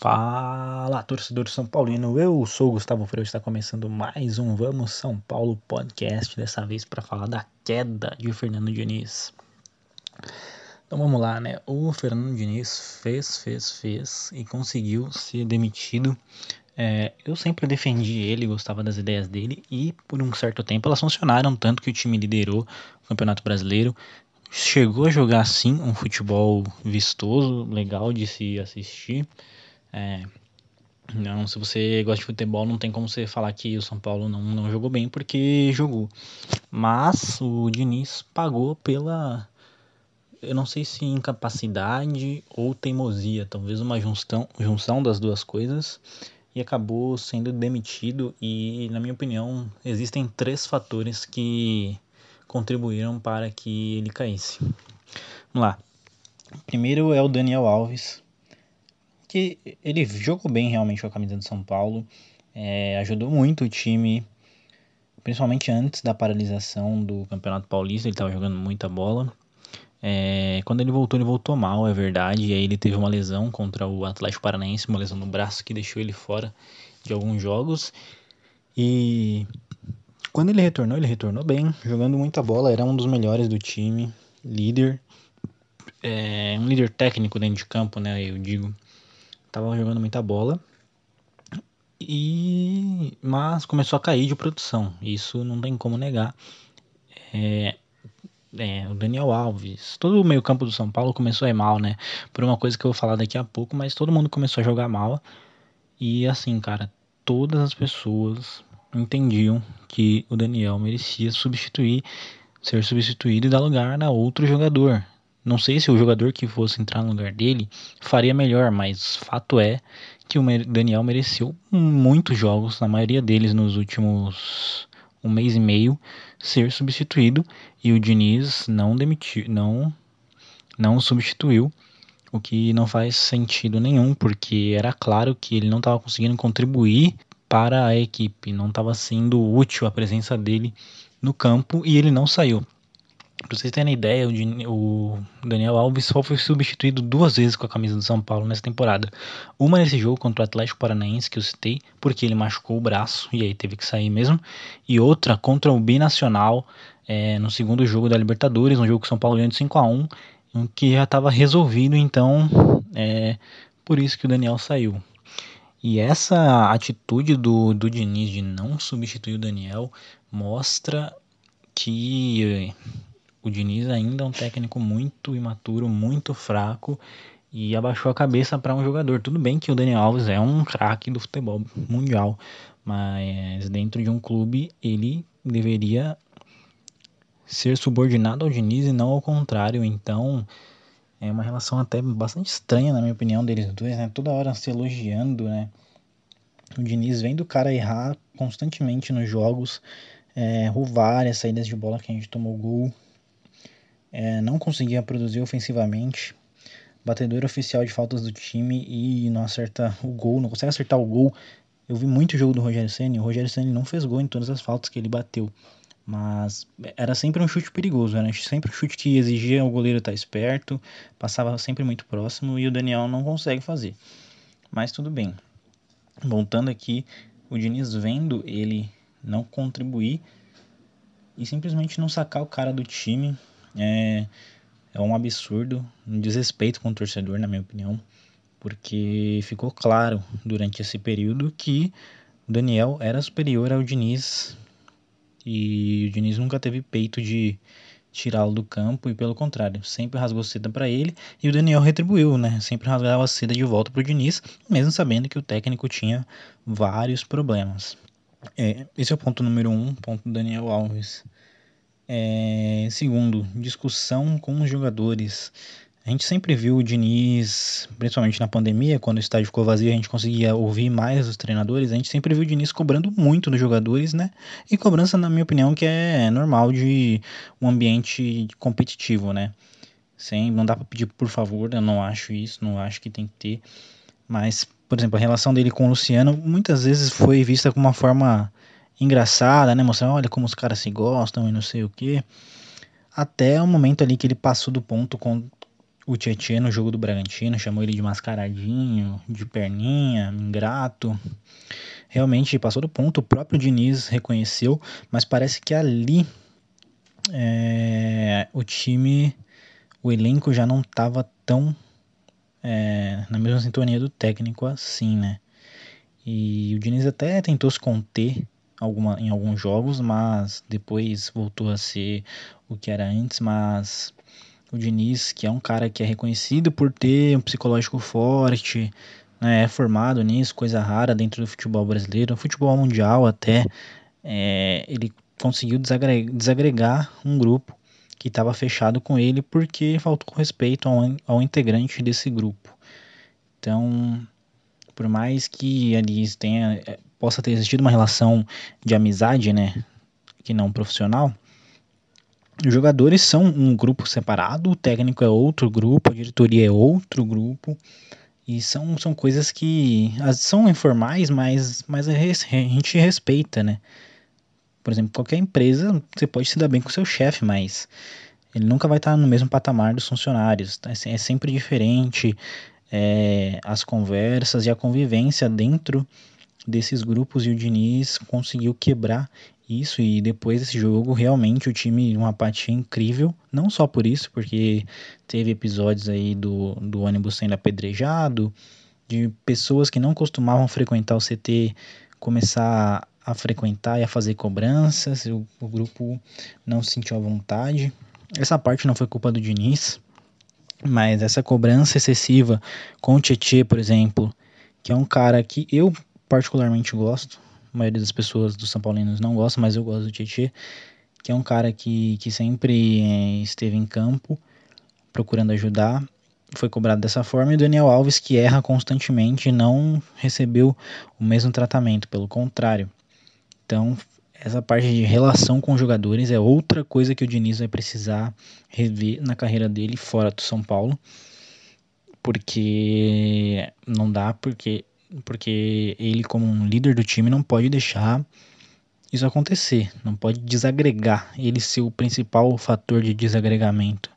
Fala, torcedor São Paulino. Eu sou o Gustavo Freire. Está começando mais um Vamos São Paulo podcast. Dessa vez para falar da queda de Fernando Diniz. Então vamos lá, né? O Fernando Diniz fez, fez, fez e conseguiu ser demitido. É, eu sempre defendi ele, gostava das ideias dele e por um certo tempo elas funcionaram tanto que o time liderou o Campeonato Brasileiro, chegou a jogar sim um futebol vistoso, legal de se assistir. É, não, se você gosta de futebol, não tem como você falar que o São Paulo não, não jogou bem, porque jogou. Mas o Diniz pagou pela. Eu não sei se incapacidade ou teimosia, talvez uma junção, junção das duas coisas, e acabou sendo demitido. E, na minha opinião, existem três fatores que contribuíram para que ele caísse. Vamos lá. Primeiro é o Daniel Alves, que ele jogou bem realmente com a camisa do São Paulo, é, ajudou muito o time, principalmente antes da paralisação do Campeonato Paulista, ele estava jogando muita bola. É, quando ele voltou, ele voltou mal, é verdade. E aí ele teve uma lesão contra o Atlético Paranaense, uma lesão no braço que deixou ele fora de alguns jogos. E quando ele retornou, ele retornou bem, jogando muita bola, era um dos melhores do time, líder, é, um líder técnico dentro de campo, né? Eu digo, tava jogando muita bola, e mas começou a cair de produção, isso não tem como negar. É, é, o Daniel Alves, todo o meio campo do São Paulo começou a ir mal, né? Por uma coisa que eu vou falar daqui a pouco, mas todo mundo começou a jogar mal. E assim, cara, todas as pessoas entendiam que o Daniel merecia substituir, ser substituído e dar lugar a outro jogador. Não sei se o jogador que fosse entrar no lugar dele faria melhor, mas fato é que o Daniel mereceu muitos jogos, na maioria deles nos últimos um mês e meio, ser substituído e o Diniz não demitiu, não não substituiu, o que não faz sentido nenhum, porque era claro que ele não estava conseguindo contribuir para a equipe. Não estava sendo útil a presença dele no campo e ele não saiu. Pra vocês terem ideia, o Daniel Alves só foi substituído duas vezes com a camisa do São Paulo nessa temporada. Uma nesse jogo contra o Atlético Paranaense, que eu citei, porque ele machucou o braço e aí teve que sair mesmo. E outra contra o Binacional, é, no segundo jogo da Libertadores, um jogo que o São Paulo ganhou de 5 a 1 que já estava resolvido, então é por isso que o Daniel saiu. E essa atitude do, do Diniz de não substituir o Daniel mostra que o Diniz ainda é um técnico muito imaturo, muito fraco e abaixou a cabeça para um jogador. Tudo bem que o Daniel Alves é um craque do futebol mundial, mas dentro de um clube ele deveria ser subordinado ao Diniz e não ao contrário. Então é uma relação até bastante estranha, na minha opinião, deles dois, né? Toda hora se elogiando, né? O Diniz vendo o cara errar constantemente nos jogos, é, errou várias saídas de bola que a gente tomou gol, é, não conseguia produzir ofensivamente, batedor oficial de faltas do time e não acerta o gol, não consegue acertar o gol. Eu vi muito jogo do Rogério Senna, o Rogério Senna não fez gol em todas as faltas que ele bateu. Mas era sempre um chute perigoso, era sempre um chute que exigia o goleiro estar esperto, passava sempre muito próximo e o Daniel não consegue fazer. Mas tudo bem. Voltando aqui, o Diniz vendo ele não contribuir e simplesmente não sacar o cara do time é, é um absurdo, um desrespeito com o torcedor, na minha opinião, porque ficou claro durante esse período que o Daniel era superior ao Diniz e o Diniz nunca teve peito de tirá-lo do campo e pelo contrário, sempre rasgou seda para ele e o Daniel retribuiu, né? Sempre rasgava seda de volta pro Diniz, mesmo sabendo que o técnico tinha vários problemas. É, esse é o ponto número um, ponto do Daniel Alves. É, segundo, discussão com os jogadores. A gente sempre viu o Diniz, principalmente na pandemia, quando o estádio ficou vazio, a gente conseguia ouvir mais os treinadores. A gente sempre viu o Diniz cobrando muito dos jogadores, né? E cobrança, na minha opinião, que é normal de um ambiente competitivo, né? Sem, não dá para pedir por favor, eu não acho isso, não acho que tem que ter. Mas, por exemplo, a relação dele com o Luciano muitas vezes foi vista como uma forma engraçada, né? Mostrando, olha como os caras se gostam e não sei o que. Até o momento ali que ele passou do ponto com, o Tietchan no jogo do Bragantino, chamou ele de mascaradinho, de perninha, ingrato. Realmente passou do ponto, o próprio Diniz reconheceu, mas parece que ali é, o time, o elenco já não estava tão é, na mesma sintonia do técnico assim, né? E o Diniz até tentou se conter alguma, em alguns jogos, mas depois voltou a ser o que era antes, mas o Diniz, que é um cara que é reconhecido por ter um psicológico forte, né, é formado nisso, coisa rara dentro do futebol brasileiro, futebol mundial até, é, ele conseguiu desagregar, um grupo que estava fechado com ele porque faltou respeito ao, ao integrante desse grupo. Então, por mais que ali tenha, é, possa ter existido uma relação de amizade, né, que não profissional, os jogadores são um grupo separado, o técnico é outro grupo, a diretoria é outro grupo. E são, são coisas que são informais, mas, mas a gente respeita, né? Por exemplo, qualquer empresa, você pode se dar bem com seu chefe, mas ele nunca vai estar no mesmo patamar dos funcionários. Tá? É sempre diferente é, as conversas e a convivência dentro desses grupos. E o Diniz conseguiu quebrar isso e depois desse jogo realmente o time uma apatia incrível, não só por isso, porque teve episódios aí do, do ônibus sendo apedrejado, de pessoas que não costumavam frequentar o CT começar a frequentar e a fazer cobranças, o, o grupo não se sentiu à vontade. Essa parte não foi culpa do Diniz, mas essa cobrança excessiva com o Tietê, por exemplo, que é um cara que eu particularmente gosto, a maioria das pessoas dos São Paulinos não gosta, mas eu gosto do Tietchan, que é um cara que, que sempre é, esteve em campo procurando ajudar. Foi cobrado dessa forma e o Daniel Alves, que erra constantemente, não recebeu o mesmo tratamento, pelo contrário. Então, essa parte de relação com jogadores é outra coisa que o Diniz vai precisar rever na carreira dele fora do São Paulo. Porque não dá, porque porque ele, como um líder do time, não pode deixar isso acontecer, não pode desagregar, ele ser o principal fator de desagregamento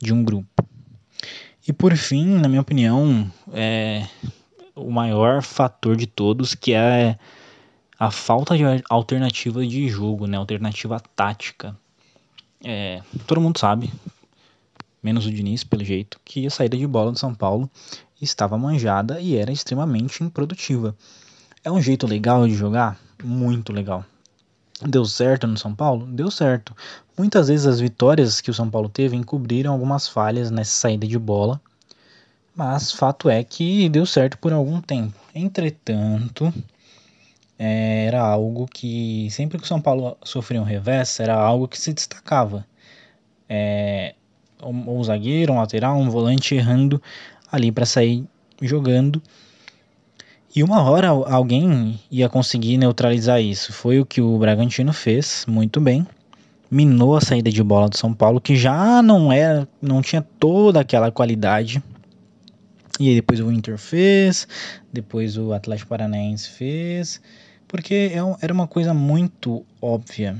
de um grupo. E por fim, na minha opinião, é o maior fator de todos, que é a falta de alternativa de jogo, né? alternativa tática. É, todo mundo sabe, menos o Diniz, pelo jeito, que a saída de bola do São Paulo estava manjada e era extremamente improdutiva. É um jeito legal de jogar? Muito legal. Deu certo no São Paulo? Deu certo. Muitas vezes as vitórias que o São Paulo teve encobriram algumas falhas nessa saída de bola, mas fato é que deu certo por algum tempo. Entretanto, era algo que sempre que o São Paulo sofria um revés, era algo que se destacava. É, um, um zagueiro, um lateral, um volante errando ali para sair jogando. E uma hora alguém ia conseguir neutralizar isso. Foi o que o Bragantino fez muito bem. Minou a saída de bola do São Paulo, que já não era, não tinha toda aquela qualidade. E aí depois o Inter fez, depois o Atlético Paranaense fez, porque é era uma coisa muito óbvia.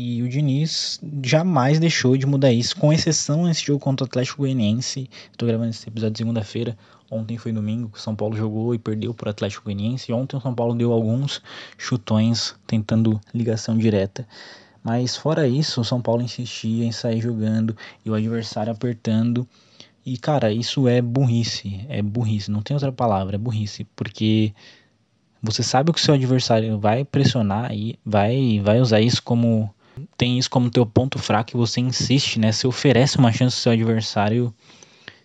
E o Diniz jamais deixou de mudar isso, com exceção nesse jogo contra o Atlético Goianiense. Estou gravando esse episódio segunda-feira. Ontem foi domingo o São Paulo jogou e perdeu para o Atlético Goianiense. Ontem o São Paulo deu alguns chutões tentando ligação direta. Mas fora isso, o São Paulo insistia em sair jogando e o adversário apertando. E cara, isso é burrice. É burrice, não tem outra palavra, é burrice. Porque você sabe que o seu adversário vai pressionar e vai, vai usar isso como tem isso como teu ponto fraco e você insiste, né? Você oferece uma chance ao seu adversário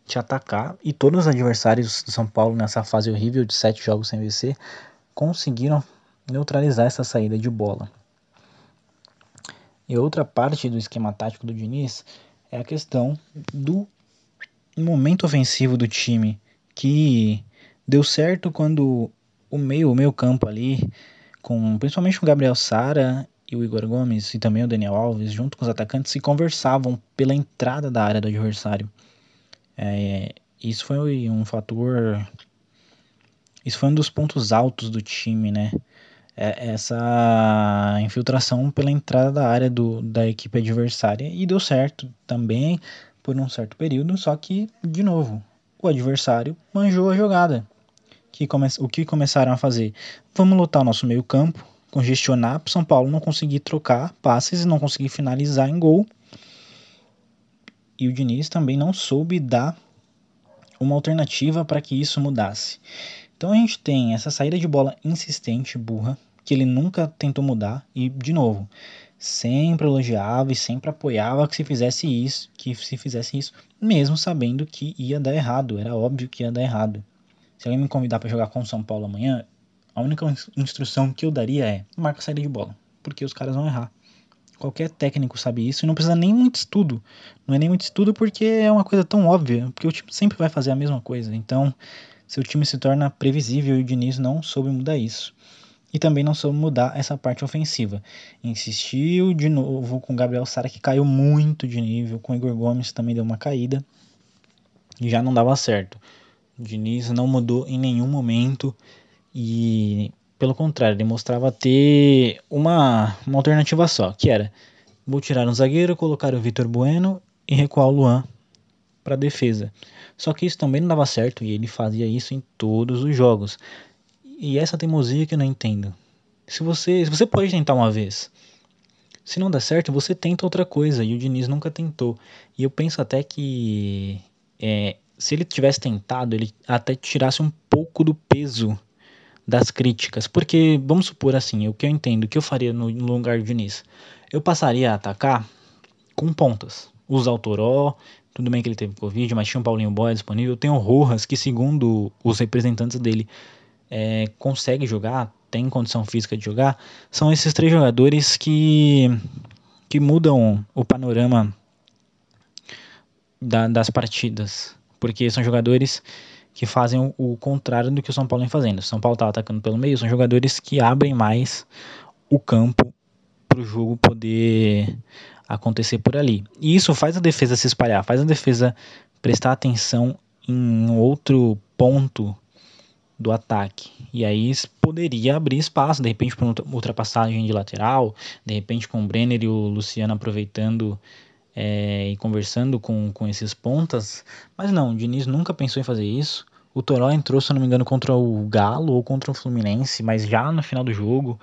te atacar. E todos os adversários do São Paulo nessa fase horrível de sete jogos sem vencer conseguiram neutralizar essa saída de bola. E outra parte do esquema tático do Diniz é a questão do momento ofensivo do time, que deu certo quando o meio, o meio campo ali, com principalmente o Gabriel Sara o Igor Gomes e também o Daniel Alves, junto com os atacantes, se conversavam pela entrada da área do adversário. É, isso foi um fator. Isso foi um dos pontos altos do time, né? É, essa infiltração pela entrada da área do, da equipe adversária. E deu certo também. por um certo período, só que, de novo, o adversário manjou a jogada. Que come... O que começaram a fazer? Vamos lutar o nosso meio campo, congestionar para São Paulo não conseguir trocar passes e não conseguir finalizar em gol. E o Diniz também não soube dar uma alternativa para que isso mudasse. Então a gente tem essa saída de bola insistente, burra, que ele nunca tentou mudar e de novo, sempre elogiava e sempre apoiava que se fizesse isso, que se fizesse isso, mesmo sabendo que ia dar errado, era óbvio que ia dar errado. Se alguém me convidar para jogar com o São Paulo amanhã, a única instrução que eu daria é marca a saída de bola, porque os caras vão errar. Qualquer técnico sabe isso e não precisa nem muito estudo. Não é nem muito estudo porque é uma coisa tão óbvia, porque o time sempre vai fazer a mesma coisa. Então, seu time se torna previsível e o Diniz não soube mudar isso. E também não soube mudar essa parte ofensiva. Insistiu de novo com o Gabriel Sara, que caiu muito de nível, com o Igor Gomes também deu uma caída. E já não dava certo. O Diniz não mudou em nenhum momento e pelo contrário, ele mostrava ter uma, uma alternativa só, que era vou tirar um zagueiro, colocar o Vitor Bueno e recuar o Luan para defesa. Só que isso também não dava certo e ele fazia isso em todos os jogos. E essa teimosia que eu não entendo. Se você, você pode tentar uma vez, se não der certo, você tenta outra coisa. E o Diniz nunca tentou. E eu penso até que é, se ele tivesse tentado, ele até tirasse um pouco do peso das críticas. Porque, vamos supor assim, o que eu entendo, o que eu faria no, lugar do Diniz? Eu passaria a atacar com pontas. Usar o Toró, tudo bem que ele teve Covid, mas tinha um Paulinho Boy disponível. Tem o Rojas, que segundo os representantes dele, é, consegue jogar, tem condição física de jogar. São esses três jogadores que, que mudam o panorama da, das partidas. Porque são jogadores que fazem o, o, contrário do que o São Paulo vem fazendo. O São Paulo está atacando pelo meio, são jogadores que abrem mais o campo para o jogo poder acontecer por ali. E isso faz a defesa se espalhar, faz a defesa prestar atenção em outro ponto do ataque. E aí poderia abrir espaço, de repente, para ultrapassagem de lateral, de repente com o Brenner e o Luciano aproveitando é, e conversando com, com esses pontas. Mas não, o Diniz nunca pensou em fazer isso. O Toró entrou, se eu não me engano, contra o Galo ou contra o Fluminense, mas já no final do jogo.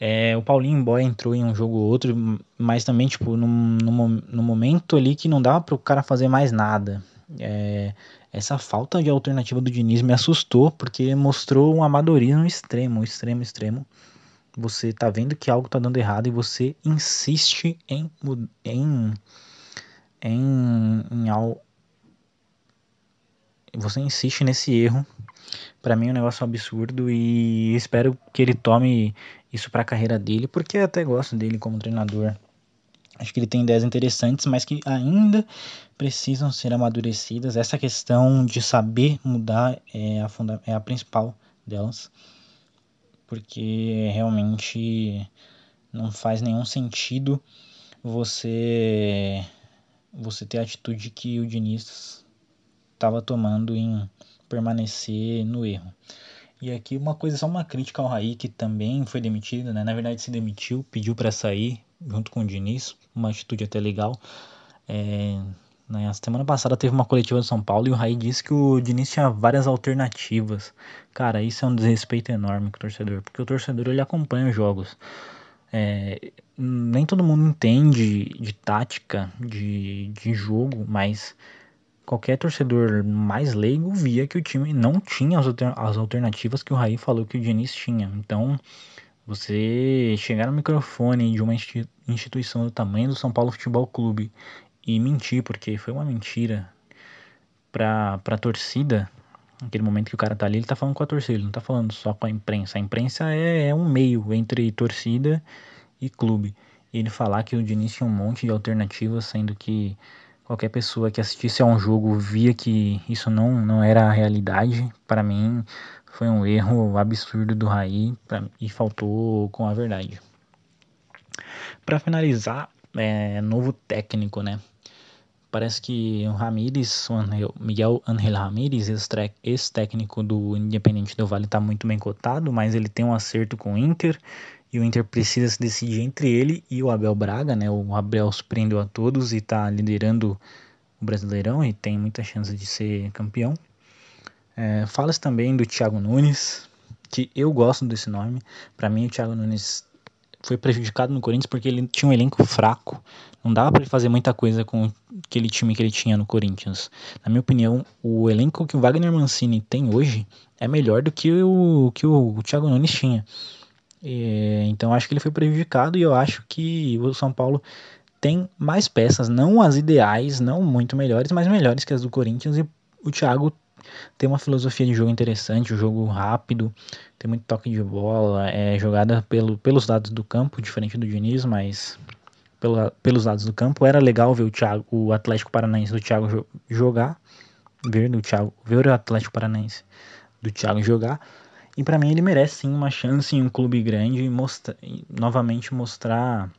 É, o Paulinho Boy entrou em um jogo ou outro, mas também, tipo, num, num, num momento ali que não dava para o cara fazer mais nada. É, essa falta de alternativa do Diniz me assustou, porque mostrou um amadorismo extremo, extremo, extremo. Você tá vendo que algo tá dando errado e você insiste em, em, em, em algo. Você insiste nesse erro. Para mim é um negócio absurdo e espero que ele tome isso para a carreira dele, porque eu até gosto dele como treinador. Acho que ele tem ideias interessantes, mas que ainda precisam ser amadurecidas. Essa questão de saber mudar é a, funda é a principal delas, porque realmente não faz nenhum sentido você você ter a atitude que o Diniz estava tomando em permanecer no erro. E aqui uma coisa, só uma crítica ao Raí, que também foi demitido, né? Na verdade se demitiu, pediu para sair junto com o Diniz, uma atitude até legal. É, na semana passada teve uma coletiva de São Paulo e o Raí disse que o Diniz tinha várias alternativas. Cara, isso é um desrespeito enorme com o torcedor, porque o torcedor ele acompanha os jogos. É, nem todo mundo entende de tática, de, de jogo, mas qualquer torcedor mais leigo via que o time não tinha as alternativas que o Raí falou que o Diniz tinha. Então, você chegar no microfone de uma instituição do tamanho do São Paulo Futebol Clube e mentir, porque foi uma mentira pra, pra torcida, naquele momento que o cara tá ali, ele tá falando com a torcida, ele não tá falando só com a imprensa. A imprensa é, é um meio entre torcida e clube. E ele falar que o Diniz tinha um monte de alternativas, sendo que qualquer pessoa que assistisse a um jogo via que isso não, não era a realidade, para mim foi um erro absurdo do Raí pra, e faltou com a verdade. Para finalizar, é, novo técnico, né? Parece que o Ramires, o Miguel Angel Ramírez, ex-técnico do Independente do Vale, está muito bem cotado, mas ele tem um acerto com o Inter e o Inter precisa se decidir entre ele e o Abel Braga, né? O Abel surpreendeu a todos e está liderando o Brasileirão e tem muita chance de ser campeão. É, Fala-se também do Thiago Nunes, que eu gosto desse nome. Para mim, o Thiago Nunes foi prejudicado no Corinthians porque ele tinha um elenco fraco. Não dava para ele fazer muita coisa com aquele time que ele tinha no Corinthians. Na minha opinião, o elenco que o Wagner Mancini tem hoje é melhor do que o que o Thiago Nunes tinha. E, então acho que ele foi prejudicado e eu acho que o São Paulo tem mais peças, não as ideais, não muito melhores, mas melhores que as do Corinthians e o Thiago tem uma filosofia de jogo interessante, um jogo rápido, tem muito toque de bola, é jogada pelo, pelos lados do campo, diferente do Diniz, mas pela, pelos lados do campo. Era legal ver o, Thiago, o Atlético Paranaense do Thiago jogar, ver, do Thiago, ver o Atlético Paranaense do Thiago jogar. E para mim ele merece sim uma chance em um clube grande e mostra, novamente mostrar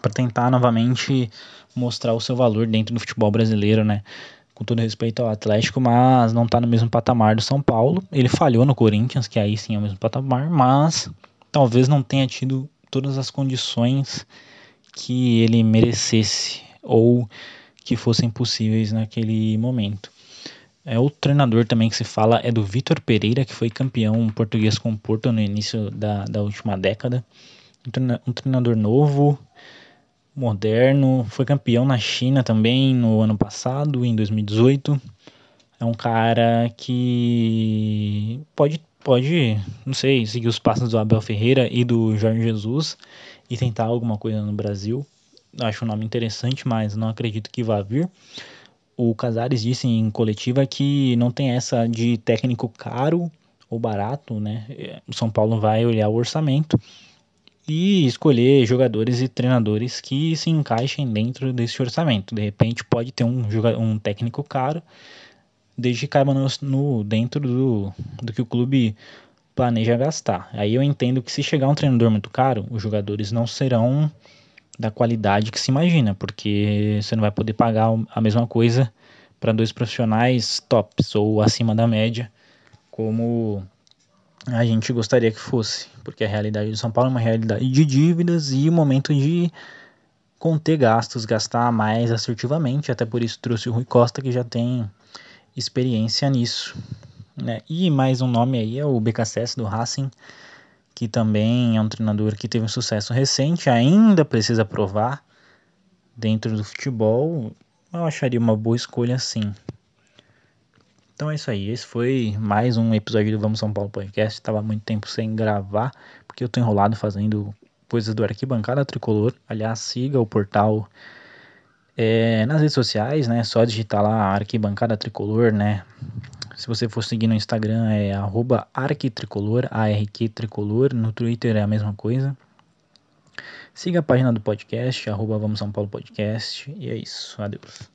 para tentar novamente mostrar o seu valor dentro do futebol brasileiro, né? Com todo respeito ao Atlético, mas não tá no mesmo patamar do São Paulo. Ele falhou no Corinthians, que aí sim é o mesmo patamar, mas talvez não tenha tido todas as condições que ele merecesse ou que fossem possíveis naquele momento. É, o treinador também que se fala é do Vitor Pereira, que foi campeão português com o Porto no início da, da última década. Um treinador novo, moderno, foi campeão na China também no ano passado, em 2018. É um cara que pode, pode, não sei, seguir os passos do Abel Ferreira e do Jorge Jesus e tentar alguma coisa no Brasil. Acho um nome interessante, mas não acredito que vá vir. O Casares disse em coletiva que não tem essa de técnico caro ou barato, né? O São Paulo vai olhar o orçamento e escolher jogadores e treinadores que se encaixem dentro desse orçamento. De repente pode ter um, um técnico caro, desde que caiba no, no, dentro do, do que o clube planeja gastar. Aí eu entendo que se chegar um treinador muito caro, os jogadores não serão da qualidade que se imagina, porque você não vai poder pagar a mesma coisa para dois profissionais tops ou acima da média, como a gente gostaria que fosse, porque a realidade do São Paulo é uma realidade de dívidas e o momento de conter gastos, gastar mais assertivamente, até por isso trouxe o Rui Costa que já tem experiência nisso. Né? E mais um nome aí é o BKSS do Racing, que também é um treinador que teve um sucesso recente, ainda precisa provar dentro do futebol. Eu acharia uma boa escolha sim. Então é isso aí. Esse foi mais um episódio do Vamos São Paulo Podcast. Estava muito tempo sem gravar, porque eu tô enrolado fazendo coisas do Arquibancada Tricolor. Aliás, siga o portal é, nas redes sociais, né? Só digitar lá Arquibancada Tricolor, né? Se você for seguir no Instagram é arroba arquitricolor, ARQ Tricolor. No Twitter é a mesma coisa. Siga a página do podcast, arroba Vamos São Paulo Podcast. E é isso. Adeus.